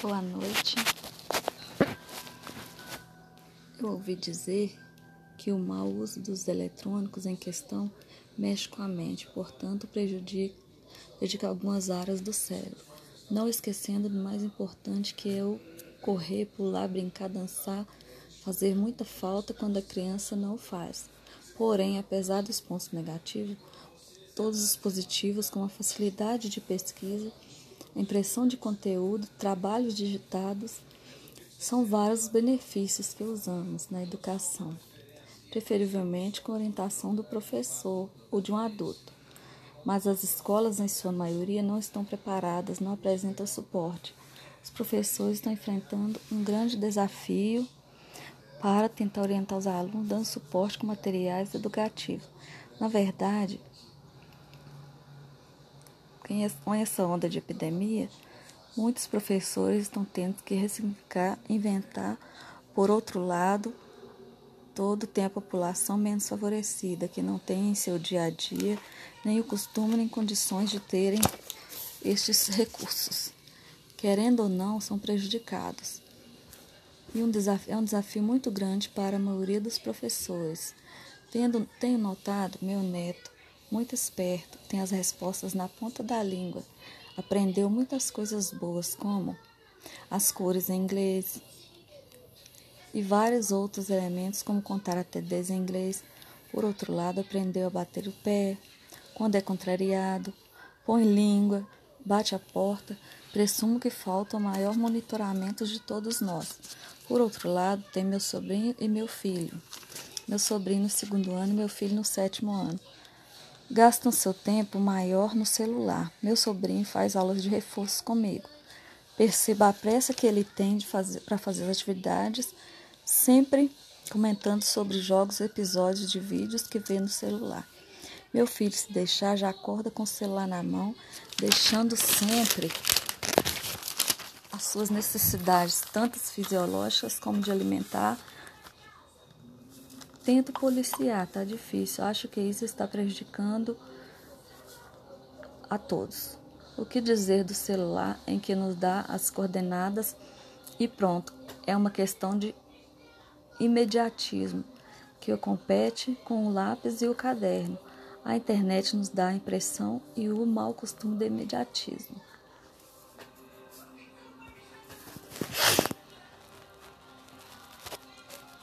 Boa noite. Eu ouvi dizer que o mau uso dos eletrônicos em questão mexe com a mente, portanto prejudica, prejudica algumas áreas do cérebro. Não esquecendo do mais importante que é o correr, pular, brincar, dançar, fazer muita falta quando a criança não faz. Porém, apesar dos pontos negativos, todos os positivos, como a facilidade de pesquisa, impressão de conteúdo, trabalhos digitados, são vários os benefícios que usamos na educação, preferivelmente com orientação do professor ou de um adulto. Mas as escolas, em sua maioria, não estão preparadas, não apresentam suporte. Os professores estão enfrentando um grande desafio para tentar orientar os alunos, dando suporte com materiais educativos. Na verdade, com essa onda de epidemia, muitos professores estão tendo que ressignificar, inventar. Por outro lado, todo tem a população menos favorecida, que não tem em seu dia a dia nem o costume nem condições de terem estes recursos. Querendo ou não, são prejudicados. E um desafio, é um desafio muito grande para a maioria dos professores. Tendo, tenho notado, meu neto muito esperto, tem as respostas na ponta da língua. Aprendeu muitas coisas boas, como as cores em inglês e vários outros elementos, como contar até 10 em inglês. Por outro lado, aprendeu a bater o pé, quando é contrariado, põe língua, bate a porta. Presumo que falta o maior monitoramento de todos nós. Por outro lado, tem meu sobrinho e meu filho. Meu sobrinho no segundo ano e meu filho no sétimo ano gastam seu tempo maior no celular. Meu sobrinho faz aulas de reforço comigo. Perceba a pressa que ele tem fazer, para fazer as atividades, sempre comentando sobre jogos, episódios de vídeos que vê no celular. Meu filho, se deixar, já acorda com o celular na mão, deixando sempre as suas necessidades, tantas fisiológicas como de alimentar, Tento policiar, tá difícil. Acho que isso está prejudicando a todos. O que dizer do celular em que nos dá as coordenadas e pronto? É uma questão de imediatismo que compete com o lápis e o caderno. A internet nos dá a impressão e o mau costume do imediatismo.